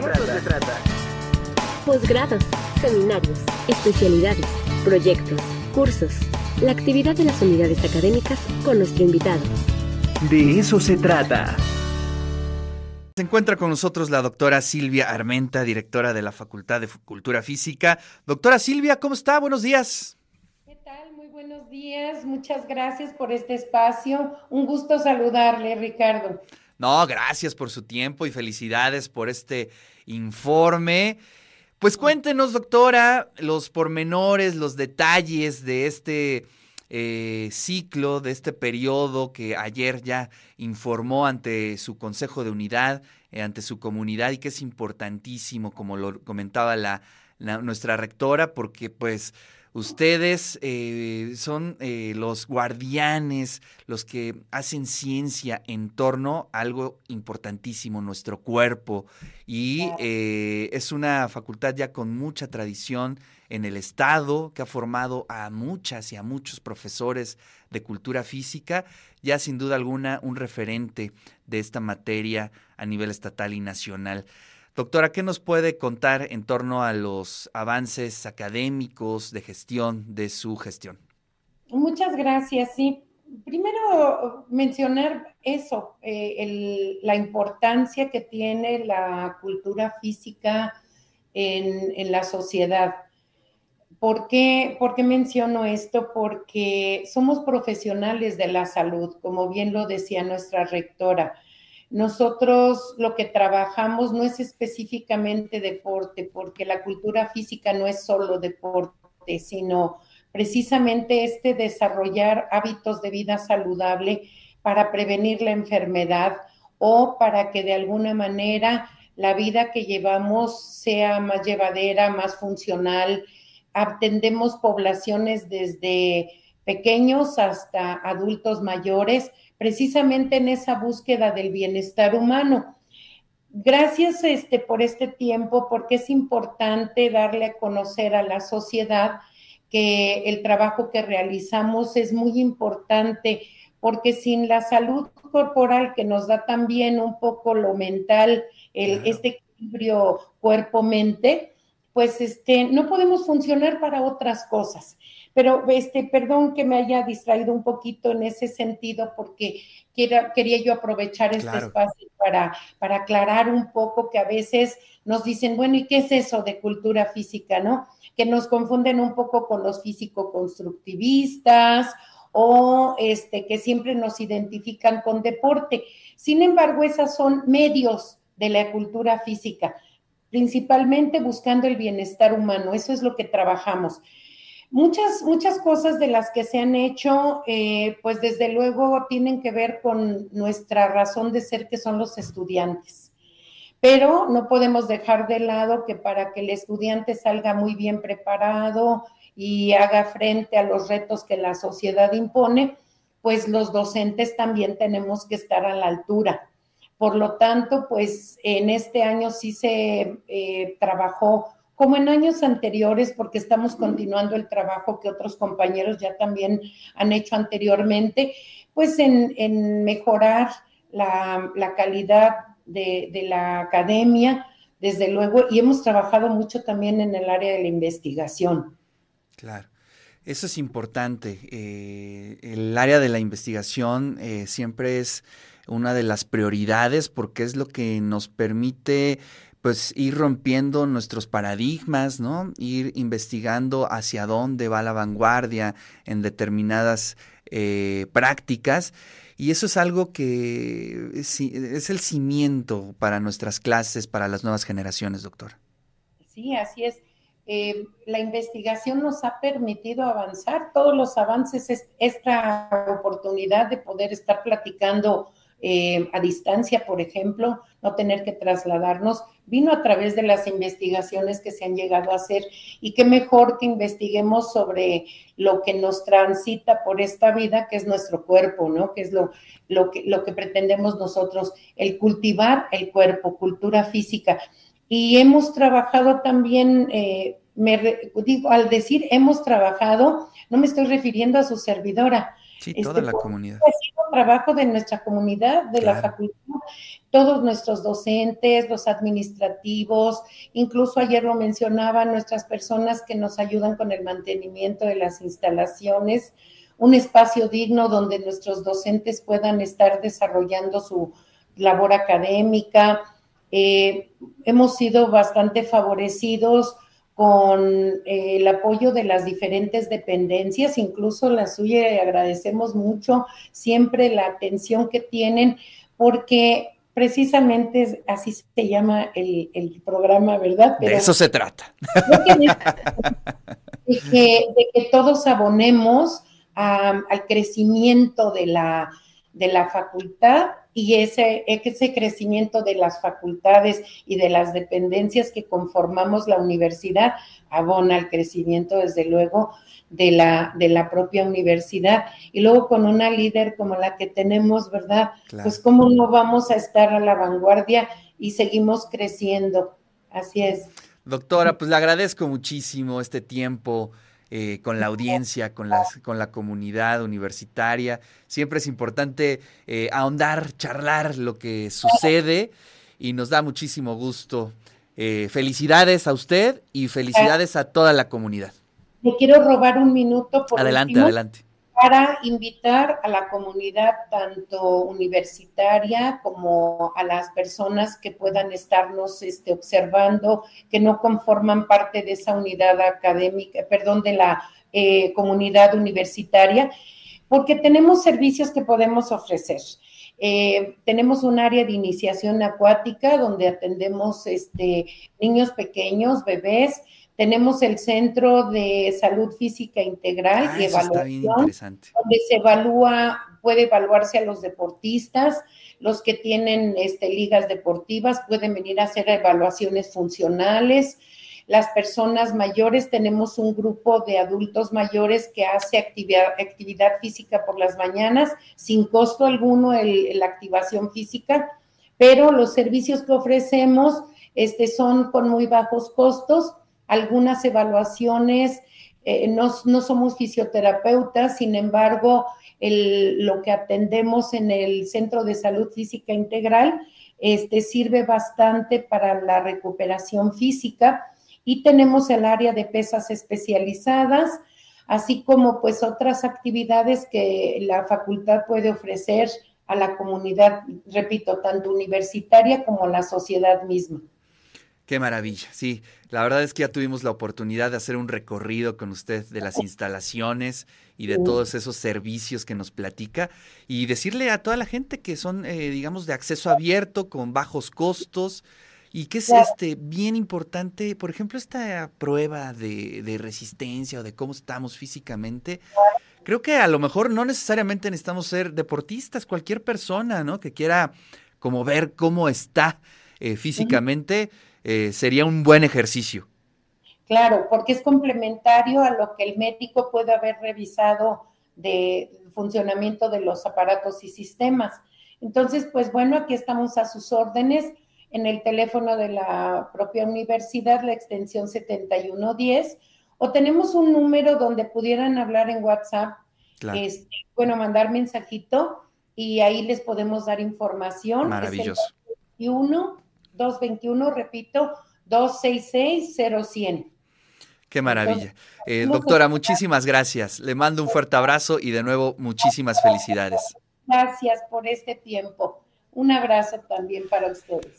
se trata. Posgrados, seminarios, especialidades, proyectos, cursos, la actividad de las unidades académicas con nuestro invitado. De eso se trata. Se encuentra con nosotros la doctora Silvia Armenta, directora de la Facultad de Cultura Física. Doctora Silvia, ¿cómo está? Buenos días. ¿Qué tal? Muy buenos días. Muchas gracias por este espacio. Un gusto saludarle, Ricardo. No, gracias por su tiempo y felicidades por este informe. Pues cuéntenos, doctora, los pormenores, los detalles de este eh, ciclo, de este periodo que ayer ya informó ante su Consejo de Unidad, eh, ante su comunidad y que es importantísimo, como lo comentaba la, nuestra rectora, porque pues Ustedes eh, son eh, los guardianes, los que hacen ciencia en torno a algo importantísimo, nuestro cuerpo. Y eh, es una facultad ya con mucha tradición en el Estado, que ha formado a muchas y a muchos profesores de cultura física, ya sin duda alguna un referente de esta materia a nivel estatal y nacional. Doctora, ¿qué nos puede contar en torno a los avances académicos de gestión de su gestión? Muchas gracias. Sí, primero mencionar eso, eh, la importancia que tiene la cultura física en, la sociedad. ¿Por qué, ¿Por qué, menciono esto? Porque somos profesionales de la salud, como bien lo decía nuestra rectora. Nosotros lo que trabajamos no es específicamente deporte, porque la cultura física no es solo deporte, sino precisamente este desarrollar hábitos de vida saludable para prevenir la enfermedad o para que de alguna manera la vida que llevamos sea más llevadera, más funcional. Atendemos poblaciones desde pequeños hasta adultos mayores precisamente en esa búsqueda del bienestar humano. Gracias este, por este tiempo, porque es importante darle a conocer a la sociedad que el trabajo que realizamos es muy importante, porque sin la salud corporal que nos da también un poco lo mental, el, este equilibrio cuerpo-mente, pues este, no podemos funcionar para otras cosas. Pero, este, perdón que me haya distraído un poquito en ese sentido, porque quería yo aprovechar este espacio para, para aclarar un poco que a veces nos dicen, bueno, ¿y qué es eso de cultura física, no? Que nos confunden un poco con los físico-constructivistas o este, que siempre nos identifican con deporte. Sin embargo, esas son medios de la cultura física, principalmente buscando el bienestar humano. Eso es lo que trabajamos. Muchas, muchas cosas de las que se han hecho, eh, pues desde luego tienen que ver con nuestra razón de ser, que son los estudiantes. Pero no podemos dejar de lado que para que el estudiante salga muy bien preparado y haga frente a los retos que la sociedad impone, pues los docentes también tenemos que estar a la altura. Por lo tanto, pues en este año sí se eh, trabajó como en años anteriores, porque estamos continuando el trabajo que otros compañeros ya también han hecho anteriormente, pues en, mejorar la, calidad de, la academia, desde luego, y hemos trabajado mucho también en el área de la investigación. Claro. Eso es importante. Eh, el área de la investigación eh, siempre es una de las prioridades porque es lo que nos permite pues ir rompiendo nuestros paradigmas, ¿no? Ir investigando hacia dónde va la vanguardia en determinadas eh, prácticas. Y eso es algo que es, el cimiento para nuestras clases, para las nuevas generaciones, doctor. Sí, así es. Eh, la investigación nos ha permitido avanzar, todos los avances, es esta oportunidad de poder estar platicando eh, a distancia, por ejemplo, no tener que trasladarnos, vino a través de las investigaciones que se han llegado a hacer y qué mejor que investiguemos sobre lo que nos transita por esta vida, que es nuestro cuerpo, ¿no? Que es lo, que, lo que pretendemos nosotros, el cultivar el cuerpo, cultura física. Y hemos trabajado también, eh, me digo, al decir hemos trabajado, no me estoy refiriendo a su servidora, Sí, toda la comunidad. Ha sido trabajo de nuestra comunidad, de la facultad, todos nuestros docentes, los administrativos, incluso ayer lo mencionaban nuestras personas que nos ayudan con el mantenimiento de las instalaciones, un espacio digno donde nuestros docentes puedan estar desarrollando su labor académica. Eh, hemos sido bastante favorecidos con eh, el apoyo de las diferentes dependencias, incluso la suya, y agradecemos mucho siempre la atención que tienen, porque precisamente así se llama el, programa, ¿verdad? de eso se trata. De que, de que todos abonemos al crecimiento de la, de la facultad y ese, ese crecimiento de las facultades y de las dependencias que conformamos la universidad abona al crecimiento, desde luego, de la, de la propia universidad. Y luego con una líder como la que tenemos, ¿verdad? Pues cómo no vamos a estar a la vanguardia y seguimos creciendo. Así es. Doctora, pues le agradezco muchísimo este tiempo eh, con la audiencia, con, las, con la comunidad universitaria. Siempre es importante eh, ahondar, charlar lo que sucede y nos da muchísimo gusto. Eh, felicidades a usted y felicidades a toda la comunidad. Le quiero robar un minuto. Por adelante, adelante para invitar a la comunidad, tanto universitaria como a las personas que puedan estarnos este, observando, que no conforman parte de esa unidad académica, perdón, de la eh, comunidad universitaria, porque tenemos servicios que podemos ofrecer. Eh, tenemos un área de iniciación acuática donde atendemos este, niños pequeños, bebés, tenemos el Centro de Salud Física Integral ah, y Evaluación, donde se evalúa, puede evaluarse a los deportistas, los que tienen este, ligas deportivas pueden venir a hacer evaluaciones funcionales. Las personas mayores, tenemos un grupo de adultos mayores que hace actividad, actividad física por las mañanas, sin costo alguno la activación física, pero los servicios que ofrecemos este, son con muy bajos costos algunas evaluaciones, eh, no, somos fisioterapeutas, sin embargo, lo que atendemos en el Centro de Salud Física Integral este, sirve bastante para la recuperación física y tenemos el área de pesas especializadas, así como pues otras actividades que la facultad puede ofrecer a la comunidad, repito, tanto universitaria como la sociedad misma. Qué maravilla, sí. La verdad es que ya tuvimos la oportunidad de hacer un recorrido con usted de las instalaciones y de todos esos servicios que nos platica y decirle a toda la gente que son, eh, digamos, de acceso abierto, con bajos costos y que es este bien importante, por ejemplo, esta prueba de, de resistencia o de cómo estamos físicamente. Creo que a lo mejor no necesariamente necesitamos ser deportistas, cualquier persona, ¿no? Que quiera como ver cómo está eh, físicamente. Eh, sería un buen ejercicio. Claro, porque es complementario a lo que el médico puede haber revisado de funcionamiento de los aparatos y sistemas. Entonces, pues bueno, aquí estamos a sus órdenes en el teléfono de la propia universidad, la extensión 7110, o tenemos un número donde pudieran hablar en WhatsApp, este, bueno, mandar mensajito y ahí les podemos dar información. Maravilloso. 221, repito, 266-0100. Qué maravilla. Eh, doctora, muchísimas gracias. Le mando un fuerte abrazo y de nuevo muchísimas felicidades. Gracias por este tiempo. Un abrazo también para ustedes.